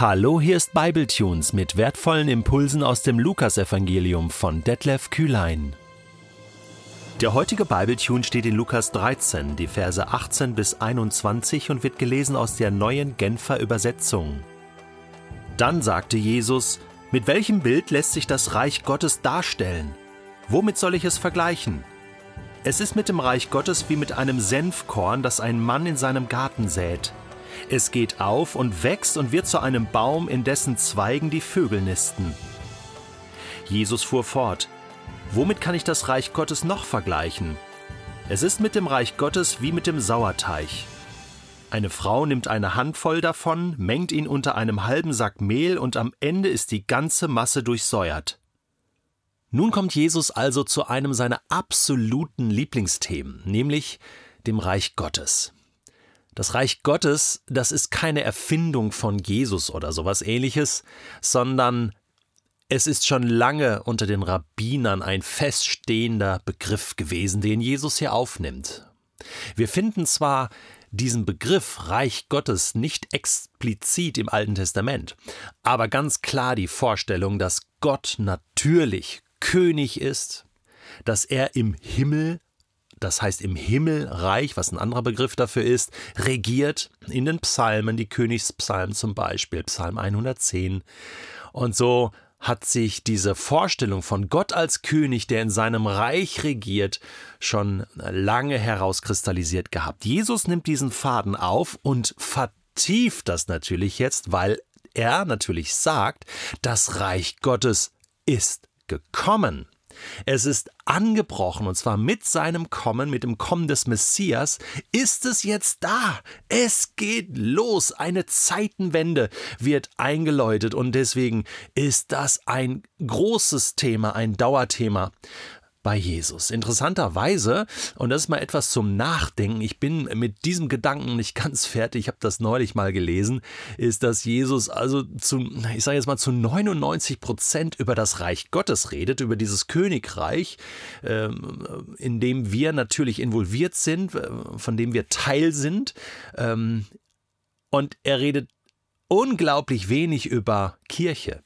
Hallo, hier ist Bibletunes mit wertvollen Impulsen aus dem Lukasevangelium von Detlef Kühlein. Der heutige Bibletune steht in Lukas 13, die Verse 18 bis 21 und wird gelesen aus der neuen Genfer Übersetzung. Dann sagte Jesus: Mit welchem Bild lässt sich das Reich Gottes darstellen? Womit soll ich es vergleichen? Es ist mit dem Reich Gottes wie mit einem Senfkorn, das ein Mann in seinem Garten sät. Es geht auf und wächst und wird zu einem Baum, in dessen Zweigen die Vögel nisten. Jesus fuhr fort, Womit kann ich das Reich Gottes noch vergleichen? Es ist mit dem Reich Gottes wie mit dem Sauerteig. Eine Frau nimmt eine Handvoll davon, mengt ihn unter einem halben Sack Mehl und am Ende ist die ganze Masse durchsäuert. Nun kommt Jesus also zu einem seiner absoluten Lieblingsthemen, nämlich dem Reich Gottes. Das Reich Gottes, das ist keine Erfindung von Jesus oder sowas ähnliches, sondern es ist schon lange unter den Rabbinern ein feststehender Begriff gewesen, den Jesus hier aufnimmt. Wir finden zwar diesen Begriff Reich Gottes nicht explizit im Alten Testament, aber ganz klar die Vorstellung, dass Gott natürlich König ist, dass er im Himmel das heißt im Himmelreich, was ein anderer Begriff dafür ist, regiert in den Psalmen, die Königspsalmen zum Beispiel, Psalm 110. Und so hat sich diese Vorstellung von Gott als König, der in seinem Reich regiert, schon lange herauskristallisiert gehabt. Jesus nimmt diesen Faden auf und vertieft das natürlich jetzt, weil er natürlich sagt, das Reich Gottes ist gekommen. Es ist angebrochen und zwar mit seinem Kommen, mit dem Kommen des Messias, ist es jetzt da. Es geht los. Eine Zeitenwende wird eingeläutet und deswegen ist das ein großes Thema, ein Dauerthema bei Jesus. Interessanterweise, und das ist mal etwas zum Nachdenken, ich bin mit diesem Gedanken nicht ganz fertig, ich habe das neulich mal gelesen, ist, dass Jesus also zu, ich sage jetzt mal zu 99 Prozent über das Reich Gottes redet, über dieses Königreich, ähm, in dem wir natürlich involviert sind, von dem wir Teil sind. Ähm, und er redet unglaublich wenig über Kirche.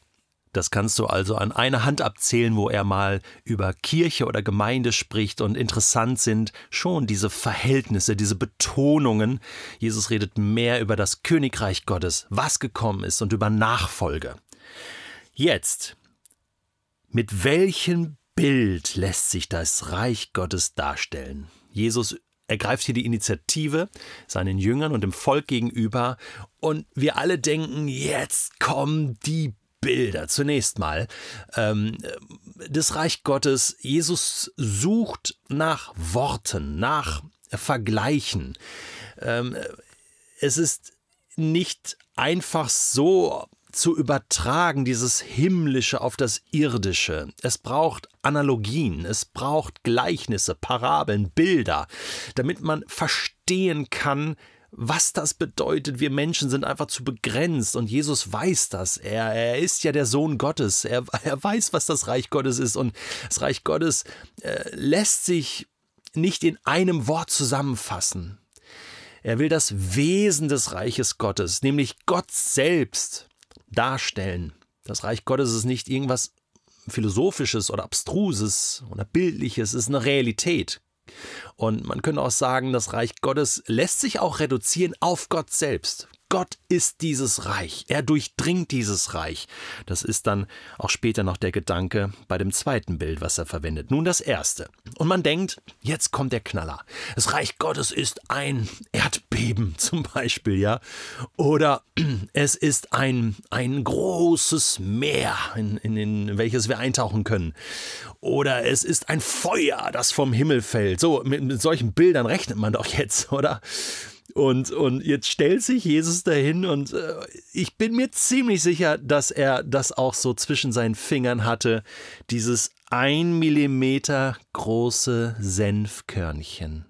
Das kannst du also an einer Hand abzählen, wo er mal über Kirche oder Gemeinde spricht und interessant sind schon diese Verhältnisse, diese Betonungen. Jesus redet mehr über das Königreich Gottes, was gekommen ist und über Nachfolge. Jetzt, mit welchem Bild lässt sich das Reich Gottes darstellen? Jesus ergreift hier die Initiative seinen Jüngern und dem Volk gegenüber und wir alle denken, jetzt kommen die Bilder. Zunächst mal, ähm, das Reich Gottes, Jesus sucht nach Worten, nach Vergleichen. Ähm, es ist nicht einfach so zu übertragen, dieses Himmlische auf das Irdische. Es braucht Analogien, es braucht Gleichnisse, Parabeln, Bilder, damit man verstehen kann, was das bedeutet. Wir Menschen sind einfach zu begrenzt und Jesus weiß das. Er, er ist ja der Sohn Gottes. Er, er weiß, was das Reich Gottes ist und das Reich Gottes äh, lässt sich nicht in einem Wort zusammenfassen. Er will das Wesen des Reiches Gottes, nämlich Gott selbst, darstellen. Das Reich Gottes ist nicht irgendwas Philosophisches oder Abstruses oder Bildliches, es ist eine Realität. Und man könnte auch sagen, das Reich Gottes lässt sich auch reduzieren auf Gott selbst. Gott ist dieses Reich. Er durchdringt dieses Reich. Das ist dann auch später noch der Gedanke bei dem zweiten Bild, was er verwendet. Nun das erste. Und man denkt, jetzt kommt der Knaller. Das Reich Gottes ist ein Erdbeben zum Beispiel, ja. Oder es ist ein, ein großes Meer, in, in, in welches wir eintauchen können. Oder es ist ein Feuer, das vom Himmel fällt. So, mit, mit solchen Bildern rechnet man doch jetzt, oder? Und, und jetzt stellt sich Jesus dahin und äh, ich bin mir ziemlich sicher, dass er das auch so zwischen seinen Fingern hatte, dieses ein Millimeter große Senfkörnchen.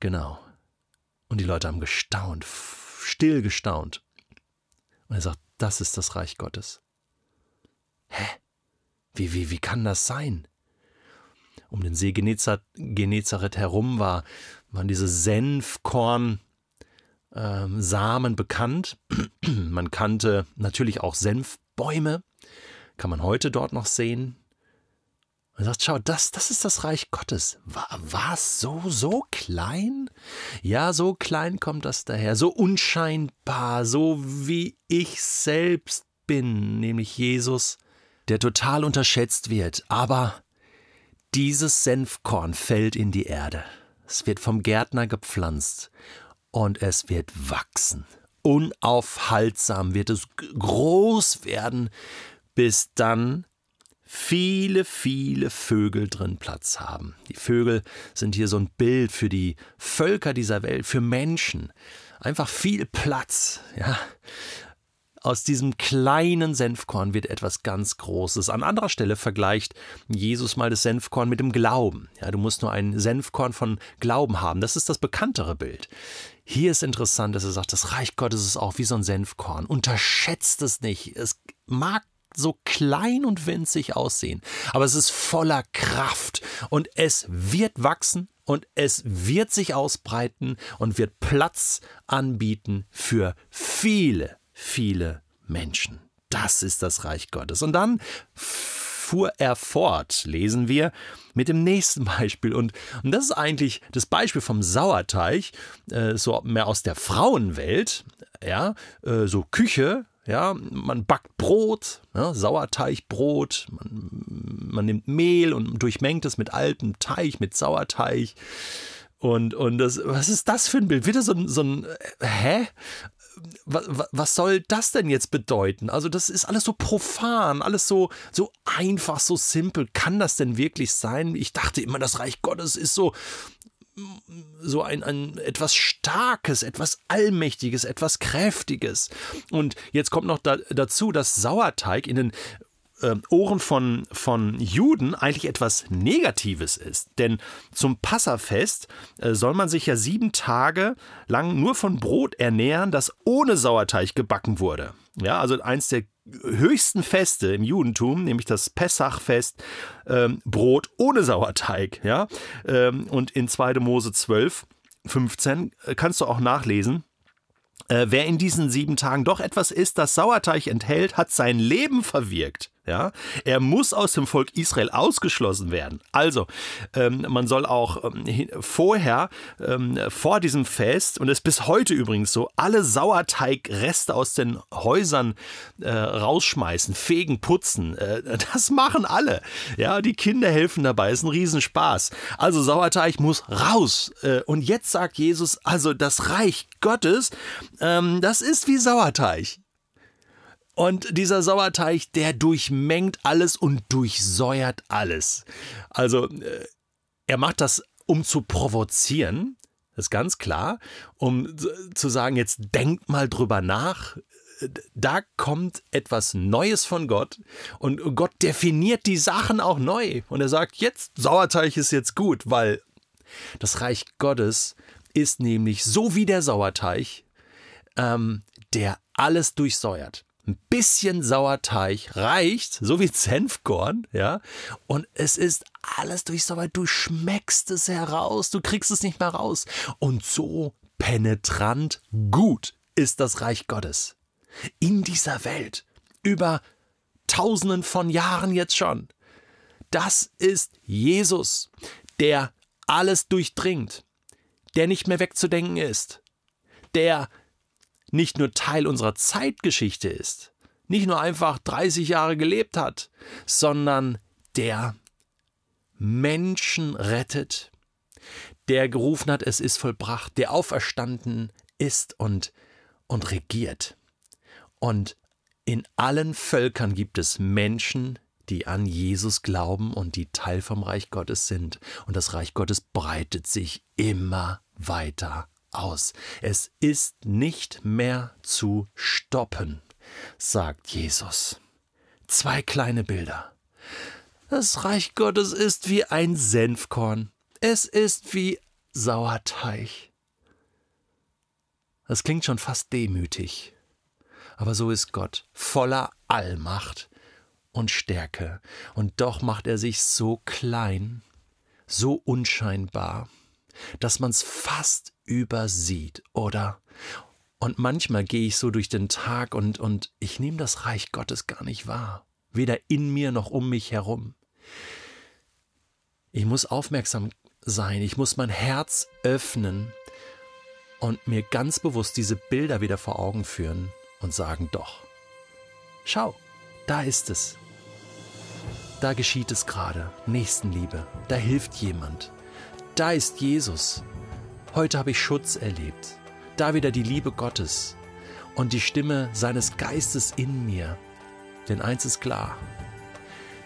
Genau. Und die Leute haben gestaunt, still gestaunt. Und er sagt, das ist das Reich Gottes. Hä? Wie, wie, wie kann das sein? Um den See Genezareth herum war, waren diese Senfkorn ähm, Samen bekannt. man kannte natürlich auch Senfbäume, kann man heute dort noch sehen. Man sagt, schau, das, das ist das Reich Gottes. War, es so, so klein? Ja, so klein kommt das daher, so unscheinbar, so wie ich selbst bin, nämlich Jesus, der total unterschätzt wird. Aber dieses Senfkorn fällt in die Erde. Es wird vom Gärtner gepflanzt und es wird wachsen. Unaufhaltsam wird es groß werden, bis dann viele, viele Vögel drin Platz haben. Die Vögel sind hier so ein Bild für die Völker dieser Welt, für Menschen. Einfach viel Platz, ja. Aus diesem kleinen Senfkorn wird etwas ganz Großes. An anderer Stelle vergleicht Jesus mal das Senfkorn mit dem Glauben. Ja, du musst nur ein Senfkorn von Glauben haben. Das ist das bekanntere Bild. Hier ist interessant, dass er sagt, das Reich Gottes ist auch wie so ein Senfkorn. Unterschätzt es nicht. Es mag so klein und winzig aussehen, aber es ist voller Kraft und es wird wachsen und es wird sich ausbreiten und wird Platz anbieten für viele, viele Menschen. Das ist das Reich Gottes. Und dann fuhr er fort, lesen wir, mit dem nächsten Beispiel. Und, und das ist eigentlich das Beispiel vom Sauerteig, äh, so mehr aus der Frauenwelt, ja, äh, so Küche, ja, man backt Brot, ja, Sauerteigbrot, man, man, nimmt Mehl und durchmengt es mit altem Teig, mit Sauerteig. Und, und das, was ist das für ein Bild? Wieder so so ein hä? Was, soll das denn jetzt bedeuten? Also, das ist alles so profan, alles so, so einfach, so simpel. Kann das denn wirklich sein? Ich dachte immer, das Reich Gottes ist so, so ein, ein etwas Starkes, etwas Allmächtiges, etwas Kräftiges. Und jetzt kommt noch da, dazu, dass Sauerteig in den äh, Ohren von, von Juden eigentlich etwas Negatives ist. Denn zum Passafest äh, soll man sich ja sieben Tage lang nur von Brot ernähren, das ohne Sauerteig gebacken wurde. Ja, also eins der höchsten Feste im Judentum, nämlich das Pessachfest, ähm, Brot ohne Sauerteig. Ja? Ähm, und in 2. Mose 12, 15 äh, kannst du auch nachlesen. Äh, wer in diesen sieben Tagen doch etwas isst, das Sauerteig enthält, hat sein Leben verwirkt. Ja? Er muss aus dem Volk Israel ausgeschlossen werden. Also, ähm, man soll auch ähm, vorher, ähm, vor diesem Fest, und es ist bis heute übrigens so, alle Sauerteigreste aus den Häusern äh, rausschmeißen, fegen, putzen. Äh, das machen alle. Ja, die Kinder helfen dabei, ist ein Riesenspaß. Also Sauerteig muss raus. Äh, und jetzt sagt Jesus, also das Reich Gottes, ähm, das ist wie Sauerteig. Und dieser Sauerteig, der durchmengt alles und durchsäuert alles. Also, äh, er macht das, um zu provozieren, ist ganz klar, um zu sagen, jetzt denkt mal drüber nach. Da kommt etwas Neues von Gott und Gott definiert die Sachen auch neu. Und er sagt, jetzt Sauerteig ist jetzt gut, weil das Reich Gottes ist nämlich so wie der Sauerteig, ähm, der alles durchsäuert ein bisschen Sauerteig reicht, so wie Senfkorn, ja, und es ist alles durchsauert, du schmeckst es heraus, du kriegst es nicht mehr raus. Und so penetrant gut ist das Reich Gottes. In dieser Welt, über tausenden von Jahren jetzt schon. Das ist Jesus, der alles durchdringt, der nicht mehr wegzudenken ist, der nicht nur Teil unserer Zeitgeschichte ist, nicht nur einfach 30 Jahre gelebt hat, sondern der Menschen rettet, der gerufen hat, es ist vollbracht, der auferstanden ist und, und regiert. Und in allen Völkern gibt es Menschen, die an Jesus glauben und die Teil vom Reich Gottes sind. Und das Reich Gottes breitet sich immer weiter aus. Es ist nicht mehr zu stoppen, sagt Jesus. Zwei kleine Bilder. Das Reich Gottes ist wie ein Senfkorn. Es ist wie Sauerteig. Das klingt schon fast demütig. Aber so ist Gott, voller Allmacht und Stärke. Und doch macht er sich so klein, so unscheinbar, dass man es fast übersieht, oder? Und manchmal gehe ich so durch den Tag und, und ich nehme das Reich Gottes gar nicht wahr, weder in mir noch um mich herum. Ich muss aufmerksam sein, ich muss mein Herz öffnen und mir ganz bewusst diese Bilder wieder vor Augen führen und sagen, doch, schau, da ist es. Da geschieht es gerade, Nächstenliebe, da hilft jemand. Da ist Jesus. Heute habe ich Schutz erlebt. Da wieder die Liebe Gottes und die Stimme seines Geistes in mir. Denn eins ist klar,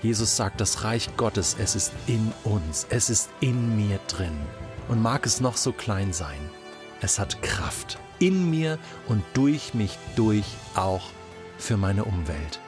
Jesus sagt, das Reich Gottes, es ist in uns, es ist in mir drin. Und mag es noch so klein sein, es hat Kraft in mir und durch mich durch auch für meine Umwelt.